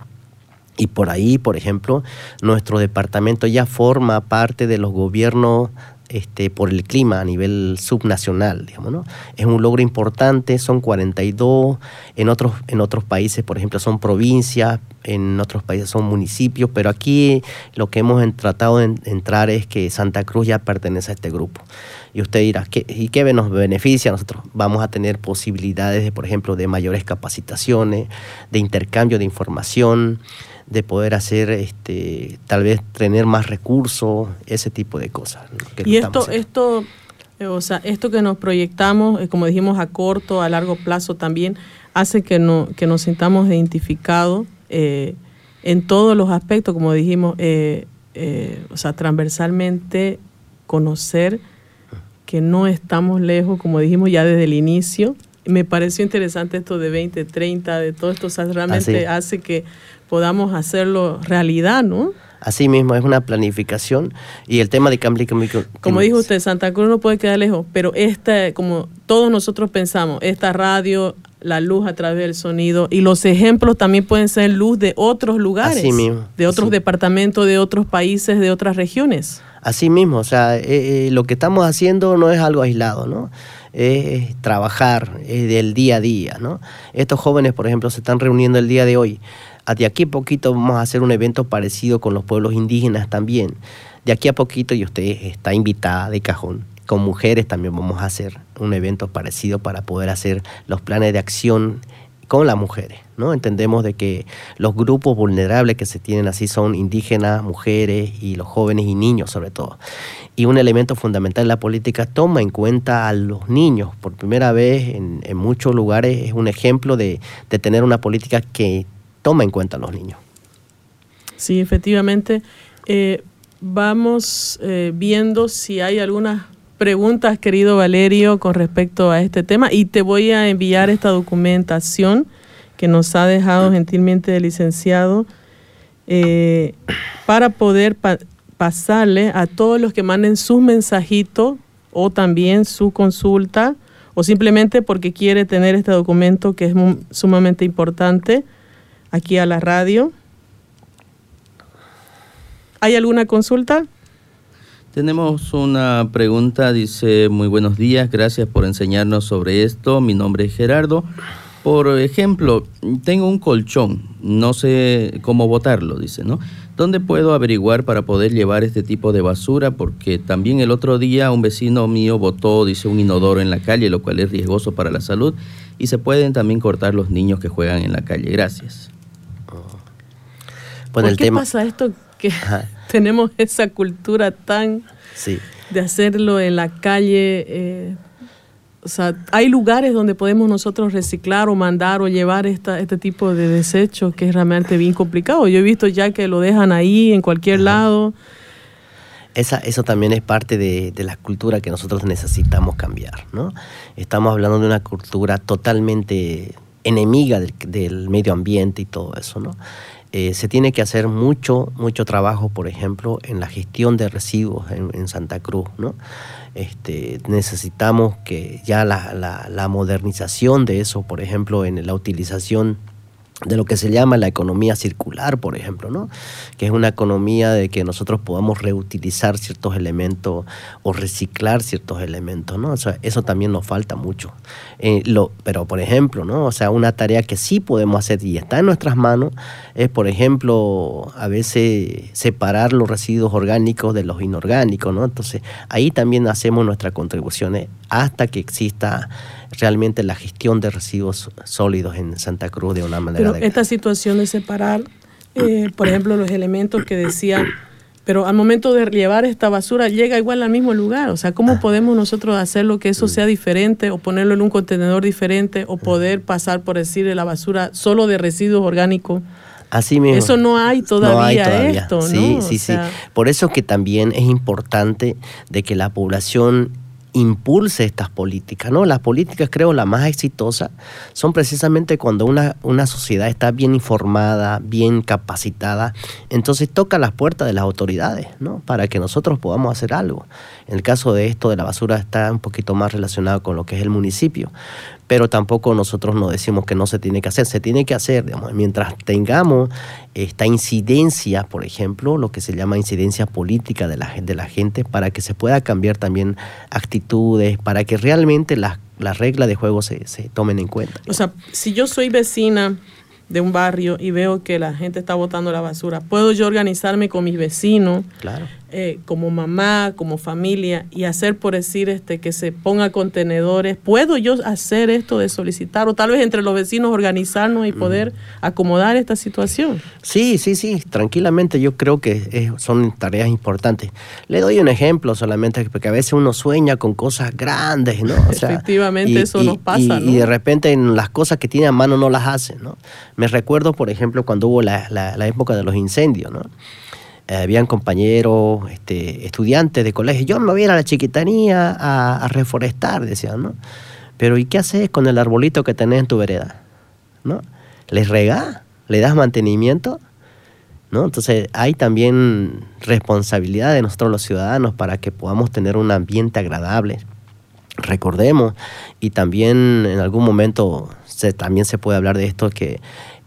y por ahí, por ejemplo, nuestro departamento ya forma parte de los gobiernos este, por el clima a nivel subnacional, digamos, ¿no? Es un logro importante, son 42, en otros, en otros países, por ejemplo, son provincias, en otros países son municipios, pero aquí lo que hemos tratado de en- entrar es que Santa Cruz ya pertenece a este grupo. Y usted dirá, ¿qué, ¿y qué nos beneficia nosotros? Vamos a tener posibilidades, de, por ejemplo, de mayores capacitaciones, de intercambio de información, de poder hacer, este, tal vez tener más recursos, ese tipo de cosas. ¿no? que Y esto, esto, eh, o sea, esto que nos proyectamos, eh, como dijimos, a corto, a largo plazo también, hace que, no, que nos sintamos identificados eh, en todos los aspectos, como dijimos, eh, eh, o sea, transversalmente conocer que no estamos lejos, como dijimos ya desde el inicio. Me pareció interesante esto de 20, 30, de todo esto, o sea, realmente Así. hace que podamos hacerlo realidad, ¿no? Así mismo, es una planificación y el tema de cambio climático. Como dijo usted, Santa Cruz no puede quedar lejos, pero esta, como todos nosotros pensamos, esta radio, la luz a través del sonido y los ejemplos también pueden ser luz de otros lugares, Así mismo, de otros departamentos, de otros países, de otras regiones. Así mismo, o sea, eh, eh, lo que estamos haciendo no es algo aislado, ¿no? Es trabajar es del día a día, ¿no? Estos jóvenes, por ejemplo, se están reuniendo el día de hoy. De aquí a poquito vamos a hacer un evento parecido con los pueblos indígenas también. De aquí a poquito, y usted está invitada de cajón, con mujeres también vamos a hacer un evento parecido para poder hacer los planes de acción con las mujeres. ¿no? Entendemos de que los grupos vulnerables que se tienen así son indígenas, mujeres y los jóvenes y niños sobre todo. Y un elemento fundamental de la política toma en cuenta a los niños. Por primera vez en, muchos lugares es un ejemplo de tener una política que toma en cuenta a los niños. Sí, efectivamente. Eh, vamos eh, viendo si hay algunas preguntas, querido Valerio, con respecto a este tema y te voy a enviar esta documentación que nos ha dejado gentilmente el licenciado eh, para poder pa- pasarle a todos los que manden sus mensajitos o también su consulta o simplemente porque quiere tener este documento que es sumamente importante aquí a la radio. ¿Hay alguna consulta? Tenemos una pregunta, dice, muy buenos días, gracias por enseñarnos sobre esto. Mi nombre es Gerardo. Por ejemplo, tengo un colchón, no sé cómo botarlo, dice, ¿no? ¿Dónde puedo averiguar para poder llevar este tipo de basura? Porque también el otro día un vecino mío botó, dice, un inodoro en la calle, lo cual es riesgoso para la salud. Y se pueden también cortar los niños que juegan en la calle. Gracias. Bueno, ¿Por el qué tema, pasa esto que Ajá. tenemos esa cultura tan sí. de hacerlo en la calle? eh, o sea, hay lugares donde podemos nosotros reciclar o mandar o llevar esta, este tipo de desechos que es realmente bien complicado. Yo he visto ya que lo dejan ahí en cualquier lado. Esa, eso también es parte de, de la cultura que nosotros necesitamos cambiar, ¿no? Estamos hablando de una cultura totalmente enemiga del, del medio ambiente y todo eso, ¿no? Eh, se tiene que hacer mucho, mucho trabajo, por ejemplo, en la gestión de residuos en, Santa Cruz, ¿no? Este, necesitamos que ya la- la modernización de eso, por ejemplo, en la utilización de lo que se llama la economía circular, por ejemplo, ¿no? Que es una economía de que nosotros podamos reutilizar ciertos elementos o reciclar ciertos elementos, ¿no? O sea, eso también nos falta mucho. Eh, pero, por ejemplo, ¿no? O sea, una tarea que sí podemos hacer y está en nuestras manos es, por ejemplo, a veces separar los residuos orgánicos de los inorgánicos, ¿no? Entonces, ahí también hacemos nuestras contribuciones hasta que exista realmente la gestión de residuos sólidos en Santa Cruz de una manera Pero esta situación de separar, eh, por ejemplo, los elementos que decía, pero al momento de llevar esta basura llega igual al mismo lugar. O sea, ¿cómo podemos nosotros hacerlo que eso sea diferente o ponerlo en un contenedor diferente o poder pasar, por decir, de la basura solo de residuos orgánicos? Así mismo. Eso no hay todavía esto, ¿no? Sí, O sí, sea- sí. Por eso que también es importante de que la población impulse estas políticas, ¿no? Las políticas, creo, las más exitosas son precisamente cuando una, una sociedad está bien informada, bien capacitada, entonces toca las puertas de las autoridades, ¿no? Para que nosotros podamos hacer algo. En el caso de esto de la basura está un poquito más relacionado con lo que es el municipio, pero tampoco nosotros no decimos que no se tiene que hacer, se tiene que hacer, digamos, mientras tengamos esta incidencia, por ejemplo, lo que se llama incidencia política de la, de la gente, para que se pueda cambiar también actitudes, para que realmente las, las reglas de juego se, se tomen en cuenta. O sea, si yo soy vecina de un barrio y veo que la gente está botando la basura, ¿puedo yo organizarme con mis vecinos? Claro. Eh, como mamá, como familia, y hacer por decir este que se ponga contenedores. ¿Puedo yo hacer esto de solicitar? O tal vez entre los vecinos organizarnos y poder acomodar esta situación. Sí, sí, sí, tranquilamente yo creo que es- son tareas importantes. Le doy un ejemplo solamente, porque a veces uno sueña con cosas grandes, ¿no? Efectivamente, eso nos pasa, y- ¿no? Y de repente en las cosas que tiene a mano no las hace, ¿no? Me recuerdo, por ejemplo, cuando hubo la, la- la época de los incendios, ¿no? Eh, habían compañeros, este, estudiantes de colegio, yo me voy a la chiquitanía a, a reforestar, decían, ¿no? Pero ¿y qué haces con el arbolito que tenés en tu vereda? ¿No? ¿Les regás? ¿Le das mantenimiento? ¿no? Entonces hay también responsabilidad de nosotros los ciudadanos para que podamos tener un ambiente agradable. Recordemos, y también en algún momento se, también se puede hablar de esto, que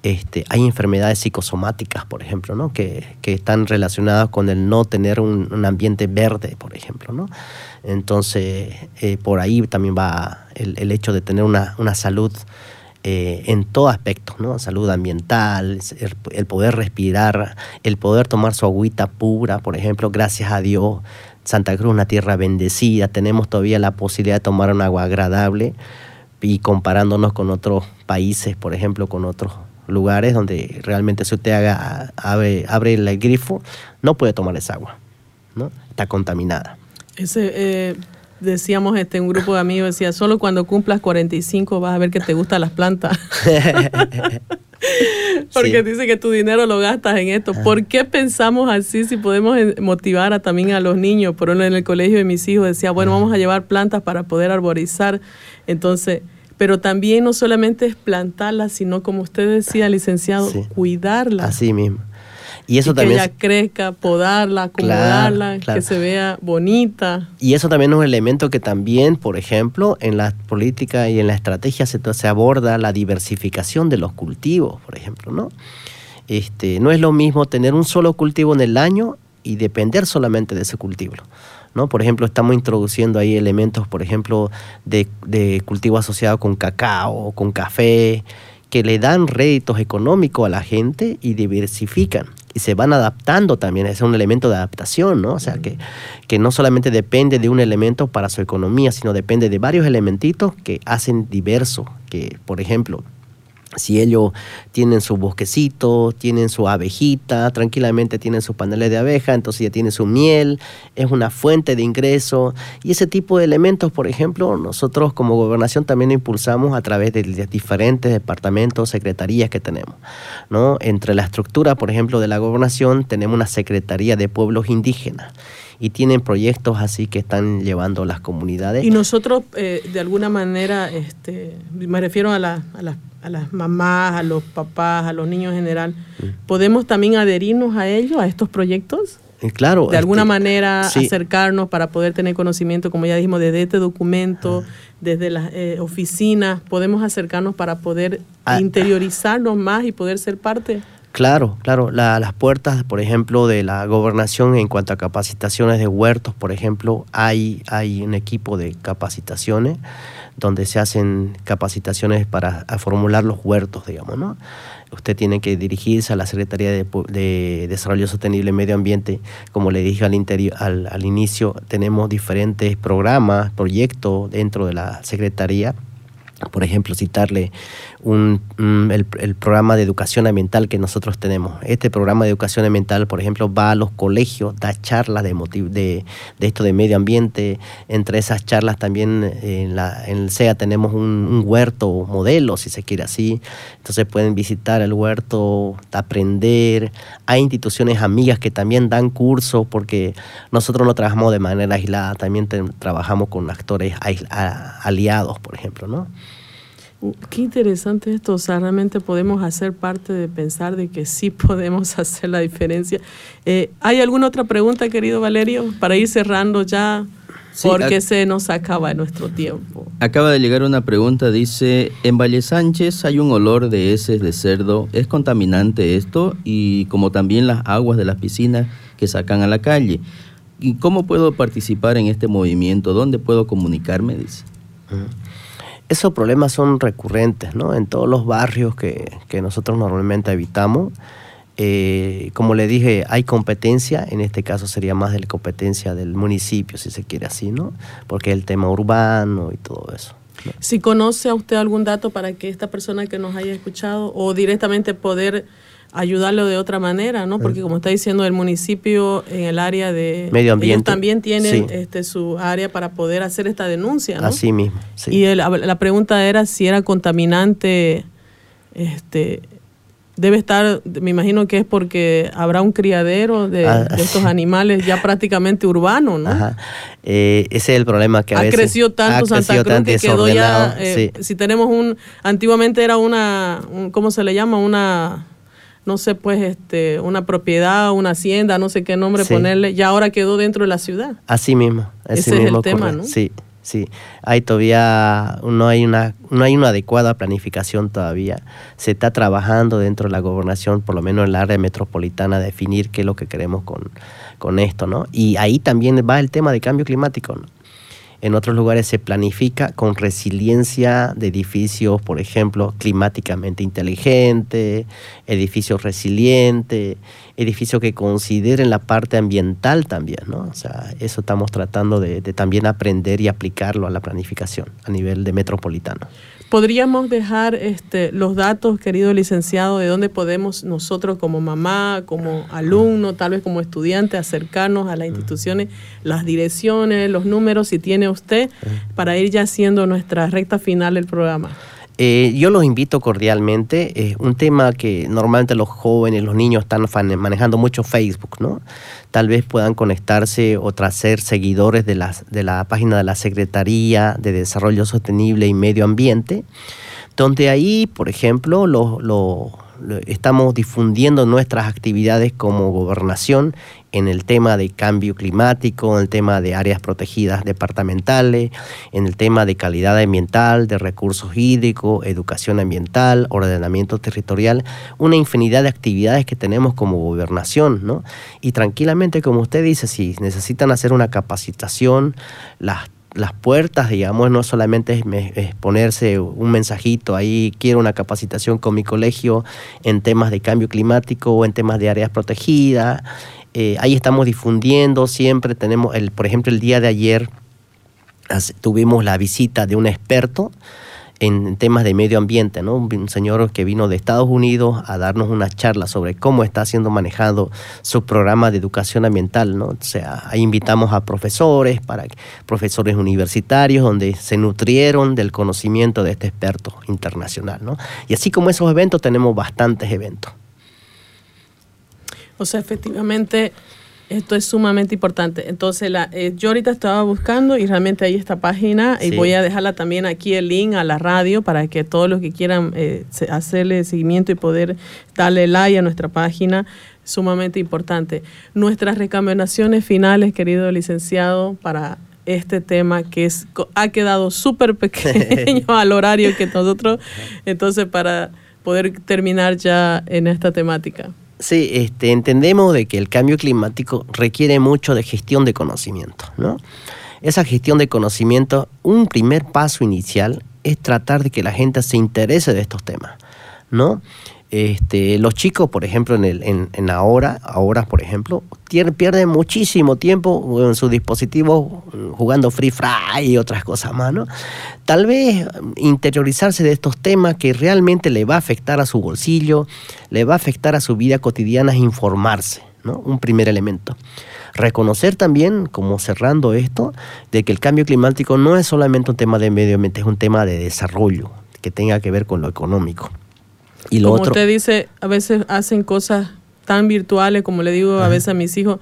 este, hay enfermedades psicosomáticas, por ejemplo, ¿no? que, están relacionadas con el no tener un, ambiente verde, por ejemplo. ¿no? Entonces, eh, por ahí también va el, hecho de tener una, salud eh, en todo aspecto, ¿no? Salud ambiental, el, el poder respirar, el poder tomar su agüita pura, por ejemplo, gracias a Dios. Santa Cruz, una tierra bendecida, tenemos todavía la posibilidad de tomar un agua agradable, y comparándonos con otros países, por ejemplo, con otros lugares donde realmente si usted haga, abre, abre el grifo, no puede tomar esa agua, ¿no? Está contaminada. Ese, eh, decíamos, este, un grupo de amigos decía, solo cuando cumplas 45 vas a ver que te gustan las plantas. Porque Sí. dice que tu dinero lo gastas en esto. ¿Por qué pensamos así si podemos eh, motivar a, también a los niños? Por ejemplo, en el colegio de mis hijos decía, bueno, vamos a llevar plantas para poder arborizar. Entonces, pero también no solamente es plantarlas, sino como usted decía, licenciado, Sí. cuidarlas. Así mismo. Y eso y que también ella crezca, podarla, acomodarla, claro. que se vea bonita. Y eso también es un elemento que también, por ejemplo, en la política y en la estrategia se, se aborda la diversificación de los cultivos, por ejemplo, ¿no? Este, no es lo mismo tener un solo cultivo en el año y depender solamente de ese cultivo. ¿No? Por ejemplo, estamos introduciendo ahí elementos, por ejemplo, de, de cultivo asociado con cacao, con café, que le dan réditos económicos a la gente y diversifican. Y se van adaptando también, es un elemento de adaptación, ¿no? O sea, que, que no solamente depende de un elemento para su economía, sino depende de varios elementitos que hacen diverso. Que, por ejemplo, si ellos tienen su bosquecito, tienen su abejita, tranquilamente tienen sus paneles de abeja, entonces ya tienen su miel, es una fuente de ingreso. Y ese tipo de elementos, por ejemplo, nosotros como gobernación también impulsamos a través de diferentes departamentos, secretarías que tenemos. ¿no? Entre la estructura, por ejemplo, de la gobernación, tenemos una secretaría de pueblos indígenas y tienen proyectos así que están llevando las comunidades. Y nosotros, eh, de alguna manera, este, me refiero a, la- a las, a las mamás, a los papás, a los niños en general, Mm. ¿podemos también adherirnos a ellos, a estos proyectos? Y claro, De alguna este, manera sí. acercarnos para poder tener conocimiento, como ya dijimos, desde este documento, desde las eh, oficinas, podemos acercarnos para poder Ah. interiorizarnos más y poder ser parte. Claro, claro. La- las puertas, por ejemplo, de la gobernación en cuanto a capacitaciones de huertos, por ejemplo, hay, hay un equipo de capacitaciones donde se hacen capacitaciones para formular los huertos, digamos, ¿no? Usted tiene que dirigirse a la Secretaría de, Desarrollo Sostenible y Medio Ambiente. Como le dije al inicio, tenemos diferentes programas, proyectos dentro de la Secretaría por ejemplo, citarle un, un- el, el programa de educación ambiental que nosotros tenemos. Este programa de educación ambiental, por ejemplo, va a los colegios, da charlas de, de, de esto de medio ambiente. Entre esas charlas también en, la, en el CEA tenemos un, huerto modelo, si se quiere así. Entonces pueden visitar el huerto, aprender. Hay instituciones amigas que también dan cursos porque nosotros no trabajamos de manera aislada, también trabajamos con actores aliados, por ejemplo, ¿no? Uh, Qué interesante esto, o sea, realmente podemos hacer parte de pensar de que sí podemos hacer la diferencia. Eh, ¿Hay alguna otra pregunta, querido Valerio, para ir cerrando ya? Sí, Porque se nos acaba nuestro tiempo. Acaba de llegar una pregunta, dice, en Valle Sánchez hay un olor de heces de cerdo, ¿es contaminante esto? Y como también las aguas de las piscinas que sacan a la calle. ¿Y cómo puedo participar en este movimiento? ¿Dónde puedo comunicarme? Dice. Esos problemas son recurrentes, ¿no? En todos los barrios que, que nosotros normalmente habitamos. Eh, como le dije, hay competencia, en este caso sería más de la competencia del municipio, si se quiere así, ¿no? Porque el tema urbano y todo eso. Si conoce a usted algún dato para que esta persona que nos haya escuchado o directamente poder ayudarlo de otra manera, ¿no? Porque como está diciendo el municipio en el área de Medio ambiente, ellos también tienen sí. este su área para poder hacer esta denuncia, ¿no? Así mismo, sí. Y el- la pregunta era si era contaminante, este, debe estar, me imagino que es porque habrá un criadero de, Ah, de estos animales ya prácticamente urbano, ¿no? Ajá. Eh, ese es el problema que a ha veces crecido tanto ha Santa crecido Cruz tan que quedó ya, eh, sí. si tenemos un, antiguamente era una, un- ¿cómo se le llama? Una, no sé, pues, este, una propiedad, una hacienda, no sé qué nombre Sí. ponerle, ya ahora quedó dentro de la ciudad. Así mismo. Así Ese es el tema. ¿no? Sí, sí. Hay todavía, no hay, una, no hay una adecuada planificación todavía. Se está trabajando dentro de la gobernación, por lo menos en el área metropolitana, definir qué es lo que queremos con, con esto, ¿no? Y ahí también va el tema de cambio climático, ¿no? En otros lugares se planifica con resiliencia de edificios, por ejemplo, climáticamente inteligente, edificios resilientes, edificios que consideren la parte ambiental también, ¿no? O sea, eso estamos tratando de, de también aprender y aplicarlo a la planificación a nivel de metropolitano. ¿Podríamos dejar este, los datos, querido licenciado, de dónde podemos nosotros como mamá, como alumno, tal vez como estudiante, acercarnos a las instituciones, las direcciones, los números, si tiene usted, para ir ya haciendo nuestra recta final del programa? Eh, yo los invito cordialmente. Es un tema que normalmente los jóvenes, los niños están manejando mucho Facebook, ¿no? Tal vez puedan conectarse o tras ser seguidores de, las, de la página de la Secretaría de Desarrollo Sostenible y Medio Ambiente, donde ahí, por ejemplo, lo, lo- lo- estamos difundiendo nuestras actividades como gobernación en el tema de cambio climático, en el tema de áreas protegidas departamentales, en el tema de calidad ambiental, de recursos hídricos, educación ambiental, ordenamiento territorial, una infinidad de actividades que tenemos como gobernación, ¿no? Y tranquilamente, como usted dice, si necesitan hacer una capacitación, las las puertas, digamos, no solamente es, ponerse un mensajito ahí, quiero una capacitación con mi colegio en temas de cambio climático o en temas de áreas protegidas. Eh, ahí estamos difundiendo, siempre tenemos, el, por ejemplo, el día de ayer tuvimos la visita de un experto en temas de medio ambiente, ¿no? Un, señor que vino de Estados Unidos a darnos una charla sobre cómo está siendo manejado su programa de educación ambiental, ¿no? O sea, ahí invitamos a profesores, para profesores universitarios, donde se nutrieron del conocimiento de este experto internacional, ¿no? Y así como esos eventos, tenemos bastantes eventos. O sea, efectivamente, esto es sumamente importante. Entonces, la, eh, yo ahorita estaba buscando y realmente hay esta página y voy a dejarla también aquí el link a la radio para que todos los que quieran eh, hacerle seguimiento y poder darle like a nuestra página, sumamente importante. Nuestras recomendaciones finales, querido licenciado, para este tema que es ha quedado súper pequeño al horario que nosotros, entonces para poder terminar ya en esta temática. Sí, este, entendemos de que el cambio climático requiere mucho de gestión de conocimiento, ¿no? Esa gestión de conocimiento, un primer paso inicial es tratar de que la gente se interese de estos temas, ¿no? Este, los chicos, por ejemplo, en, ahora, ahora, por ejemplo, pierden muchísimo tiempo en sus dispositivos mm, jugando Free Fire y otras cosas más, ¿no? Tal vez mm, interiorizarse de estos temas que realmente le va a afectar a su bolsillo, le va a afectar a su vida cotidiana es informarse, ¿no? Un primer elemento. Reconocer también, como cerrando esto, de que el cambio climático no es solamente un tema de medio ambiente, es un tema de desarrollo que tenga que ver con lo económico. Y lo como otro, usted dice, a veces hacen cosas tan virtuales, como le digo a veces a mis hijos,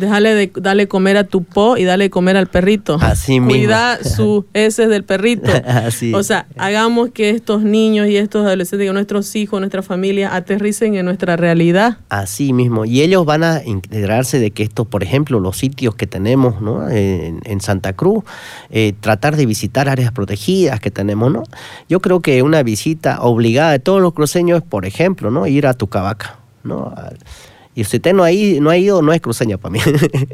déjale de darle comer a tu po y darle comer al perrito. Así mismo. Cuida sus heces del perrito. Así. O sea, hagamos que estos niños y estos adolescentes, que nuestros hijos, nuestra familia, aterricen en nuestra realidad. Así mismo. Y ellos van a integrarse de que esto, por ejemplo, los sitios que tenemos ¿no? en, en Santa Cruz, eh, tratar de visitar áreas protegidas que tenemos, ¿no? Yo creo que una visita obligada de todos los cruceños es, por ejemplo, ¿no? Ir a Tucavaca, ¿no? Y si usted no ha, ido, no ha ido, no es cruceño para mí.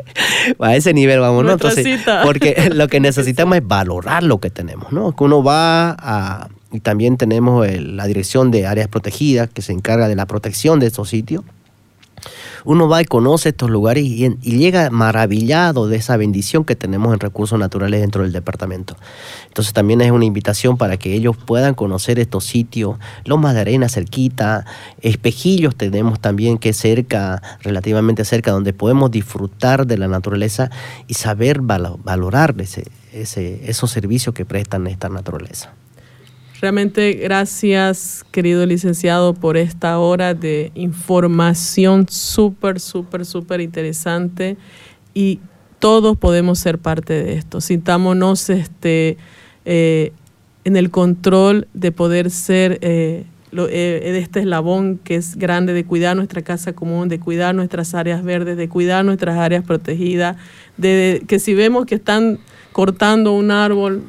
a ese nivel vamos, ¿no? Entonces, cita. porque lo que necesitamos es valorar lo que tenemos, ¿no? Que uno va a... Y también tenemos el- la dirección de áreas protegidas que se encarga de la protección de estos sitios uno va y conoce estos lugares y, llega maravillado de esa bendición que tenemos en recursos naturales dentro del departamento. Entonces también es una invitación para que ellos puedan conocer estos sitios, lomas de arena cerquita, espejillos tenemos también que cerca, relativamente cerca, donde podemos disfrutar de la naturaleza y saber valo- valorar ese, ese, esos servicios que prestan esta naturaleza. Realmente gracias, querido licenciado, por esta hora de información súper, súper, súper interesante y todos podemos ser parte de esto. Sintámonos este, eh, en el control de poder ser eh, lo- eh, de este eslabón que es grande, de cuidar nuestra casa común, de cuidar nuestras áreas verdes, de cuidar nuestras áreas protegidas, de, de que si vemos que están cortando un árbol,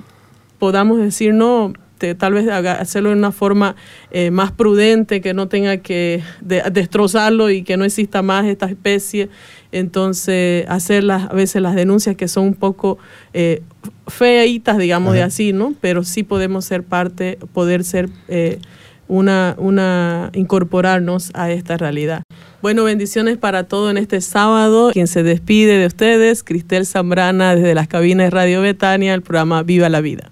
podamos decir, no, este, tal vez haga- hacerlo de una forma eh, más prudente, que no tenga que de- destrozarlo y que no exista más esta especie. Entonces, hacer las, a veces las denuncias que son un poco eh, feitas, digamos de así, ¿no? Pero sí podemos ser parte, poder ser eh, una, una, incorporarnos a esta realidad. Bueno, bendiciones para todo en este sábado. Quien se despide de ustedes, Cristel Zambrana, desde las cabinas de Radio Betania, el programa Viva la Vida.